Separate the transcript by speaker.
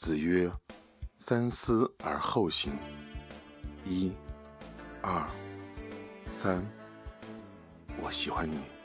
Speaker 1: 子曰三思而后行。一二三我喜欢你。